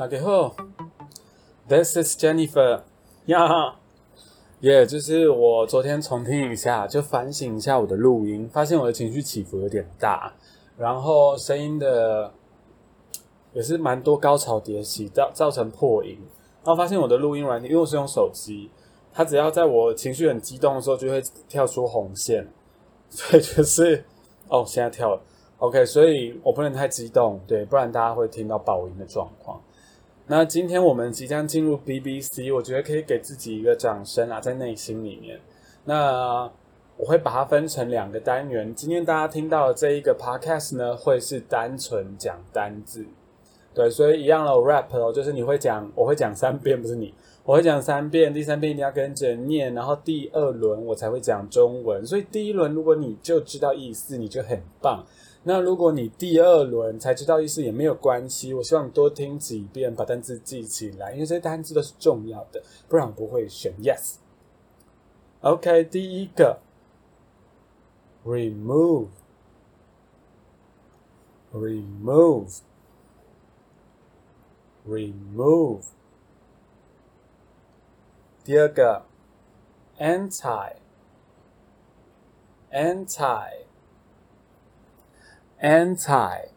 大家好，This is Jennifer 呀，耶，就是我昨天重听一下，就反省一下我的录音，发现我的情绪起伏有点大，然后声音的也是蛮多高潮迭起，造造成破音。然后发现我的录音软件，因为我是用手机，它只要在我情绪很激动的时候，就会跳出红线，所 以就是哦，现在跳了，OK，所以我不能太激动，对，不然大家会听到爆音的状况。那今天我们即将进入 BBC，我觉得可以给自己一个掌声啊，在内心里面。那我会把它分成两个单元。今天大家听到的这一个 Podcast 呢，会是单纯讲单字，对，所以一样的 rap 哦，就是你会讲，我会讲三遍，不是你，我会讲三遍，第三遍一定要跟着念，然后第二轮我才会讲中文。所以第一轮如果你就知道意思，你就很棒。那如果你第二轮才知道意思也没有关系，我希望你多听几遍，把单词记起来，因为这些单词都是重要的，不然不会选 yes。OK，第一个，remove，remove，remove。第二个，anti，anti。anti，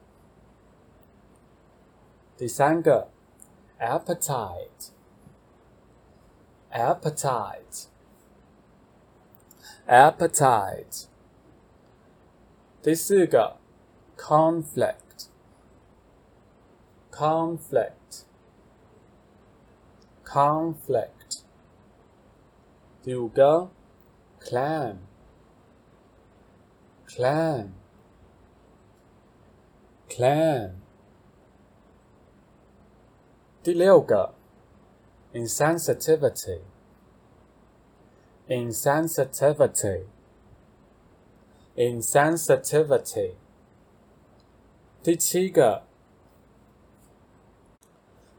第三个，appetite，appetite，appetite，第四个，conflict，conflict，conflict，第五个，clam，clam。 clan。第六个，insensitivity。insensitivity。insensitivity。第七个，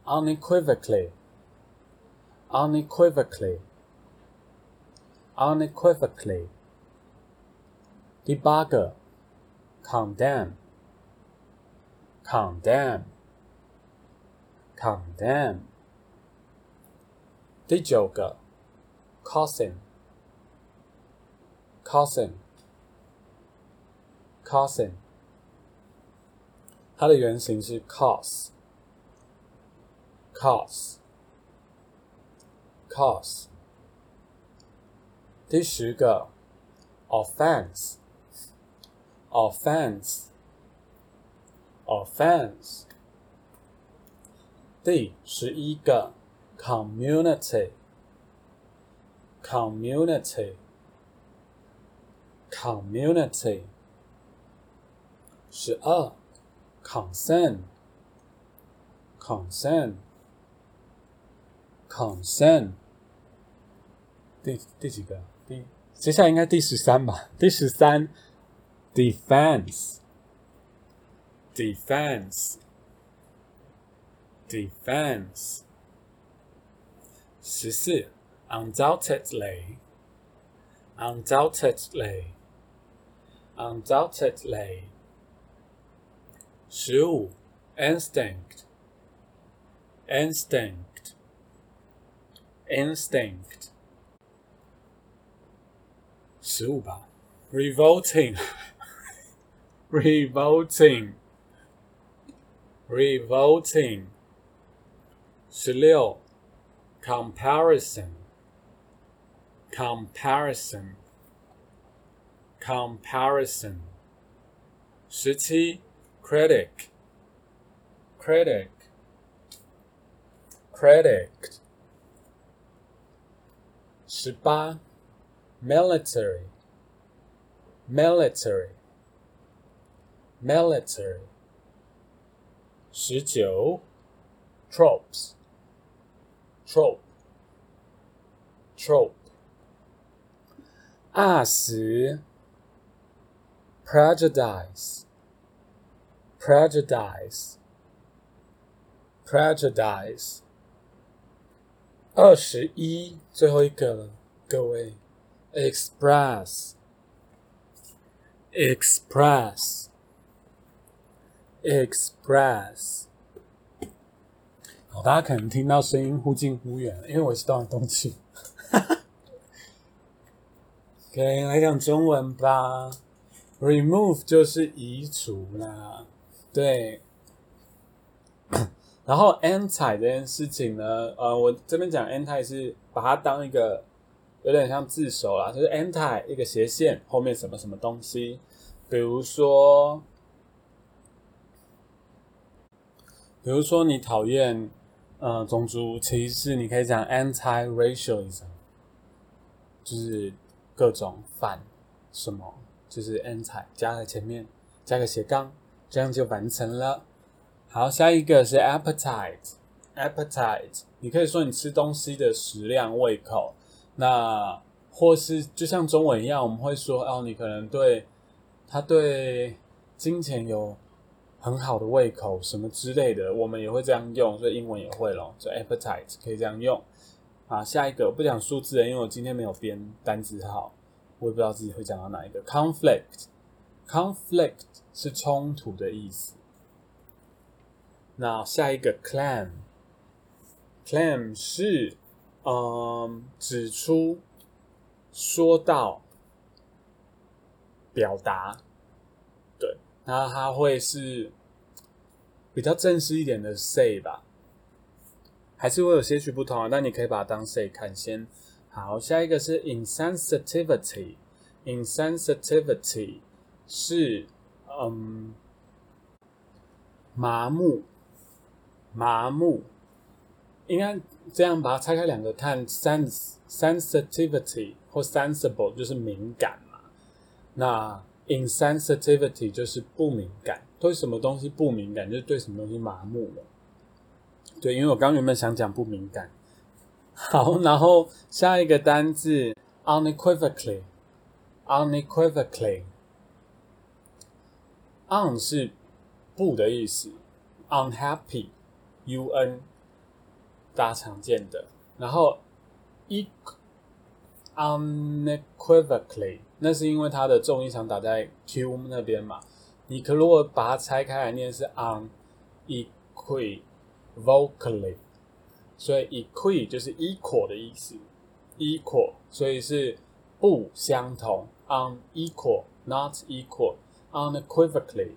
unequivocally。unequivocally。unequivocally。第八个，condemn。 condemn, condemn。第九个，causing, causing, causing。它的原型是 cause, cause, cause。第十个，offense, offense。第十一个，community，community，community。十二，consent，consent，consent，。第第几个？第接下来应该第十三吧？第十三，defense。defense defense 十四 undoubtedly undoubtedly undoubtedly 十五 instinct instinct instinct 十五吧 revolting revolting Revolting. 十六 comparison comparison comparison 十七 critic critic critic 十八 military military military 十九，tropes，trope，trope，二十，prejudice，prejudice，prejudice，二十一，最后一个了，各位，express，express。 express。好，大家可能听到声音忽近忽远，因为我是动来动去。OK，来讲中文吧。Remove 就是移除啦，对。然后 anti 这件事情呢，呃，我这边讲 anti 是把它当一个有点像自首啦，就是 anti 一个斜线后面什么什么东西，比如说，比如说你讨厌呃种族歧视，你可以讲 anti-racialism，就是各种反什么，就是 anti 加在前面加个斜杠，这样就完成了。好，下一个是 appetite，appetite，你可以说你吃东西的食量、胃口。那或是就像中文一样，我们会说哦，你可能对他对金钱有很好的胃口，什么之类的，我们也会这样用，所以英文也会咯，所以 appetite 可以这样用。啊，下一个我不讲数字了，因为我今天没有编单字号，我也不知道自己会讲到哪一个。conflict，conflict 是冲突的意思。那下一个 claim，claim 是嗯指出、说到、表达，那它会是比较正式一点的 say 吧，还是会有些许不同啊？那你可以把它当 say 看先。好，下一个是 insensitivity，insensitivity 是嗯麻木。麻木，应该这样把它拆开两个看，sense sensitivity 或 sensible 就是敏感嘛，那 insensitivity 就是不敏感，对什么东西不敏感，就是对什么东西麻木了。对，因为我刚原本想讲不敏感。好，然后下一个单字 unequivocally，unequivocally，un 是不的意思，unhappy。U N，大家常见的，然后 e unequivocally，那是因为它的重音常打在 Q 那边嘛。你可如果把它拆开来念是 unequivocally，所以 equi 就是 equal 的意思，equal，所以是不相同，unequal，not equal，unequivocally。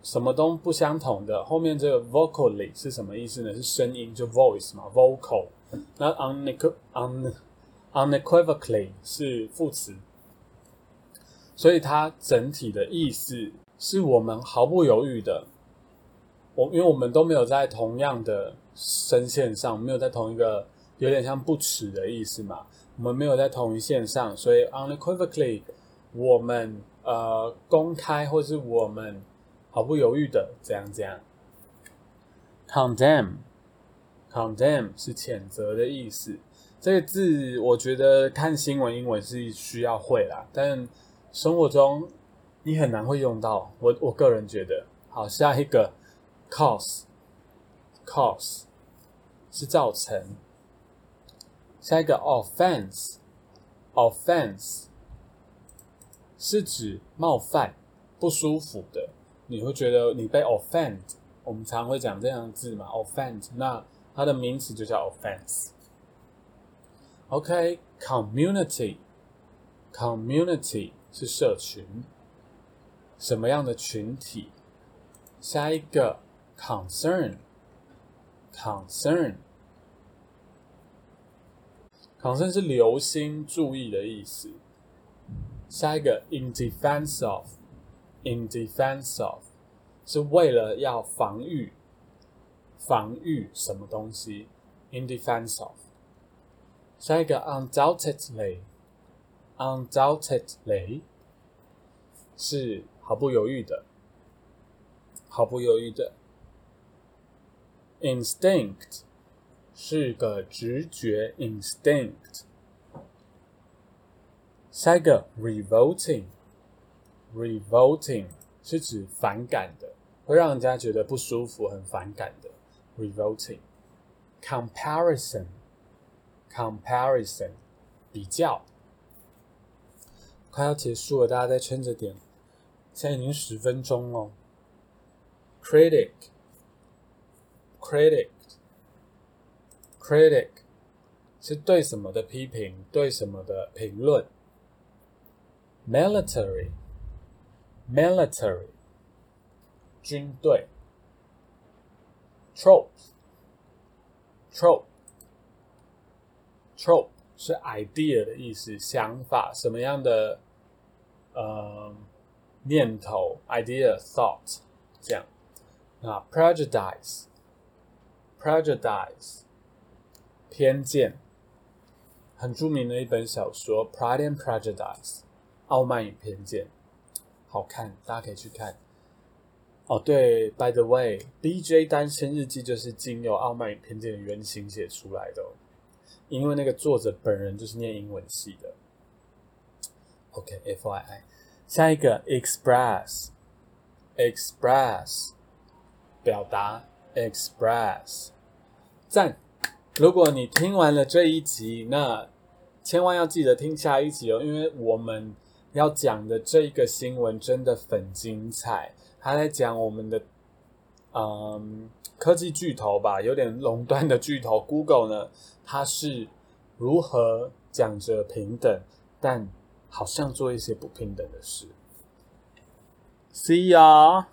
什么都不相同的，后面这个 vocally 是什么意思呢？是声音，就 voice 嘛，vocal。那 un 那个 un unequivocally 是副词，所以它整体的意思是我们毫不犹豫的，我因为我们都没有在同样的声线上，没有在同一个有点像不耻的意思嘛，我们没有在同一线上，所以 unequivocally 我们呃公开或是我们。毫不犹豫的这样这样，condemn，condemn 是谴责的意思。这个字我觉得看新闻英文是需要会啦，但生活中你很难会用到。我我个人觉得，好，下一个 cause，cause 是造成。下一个 offense，offense 是指冒犯、不舒服的。你会觉得你被 offend，我们常会讲这样的字嘛，offend，那它的名词就叫 offense。OK，community，community 是社群，什么样的群体？下一个 concern，concern，concern 是留心、注意的意思。下一个 in defense of。In defense of，是为了要防御，防御什么东西？In defense of，下一个 undoubtedly，undoubtedly 是毫不犹豫的，毫不犹豫的。Instinct 是个直觉，instinct。下一个 revolting。Revolting 是指反感的，会让人家觉得不舒服、很反感的 revolting。comparison。Comparison，比较。快要结束了，大家再撑着点。现在已经十分钟了。Critic，critic，critic，是对什么的批评，对什么的评论。military，military 军队。tropes tropes Trope 是 idea 的意思，想法，什么样的呃念头，idea thought 这样。啊，prejudice，prejudice 偏见，很著名的一本小说《Pride and Prejudice》傲慢与偏见，好看，大家可以去看。哦，对，By the way，BJ 单身日记就是经由《傲慢与偏见》的原型写出来的，因为那个作者本人就是念英文系的。OK，FYI，下一个 Express，Express 表达，Express 赞。如果你听完了这一集，那千万要记得听下一集哦，因为我们要讲的这一个新闻真的很精彩。他在讲我们的，嗯，科技巨头吧，有点垄断的巨头 Google 呢，它是如何讲着平等，但好像做一些不平等的事。See ya。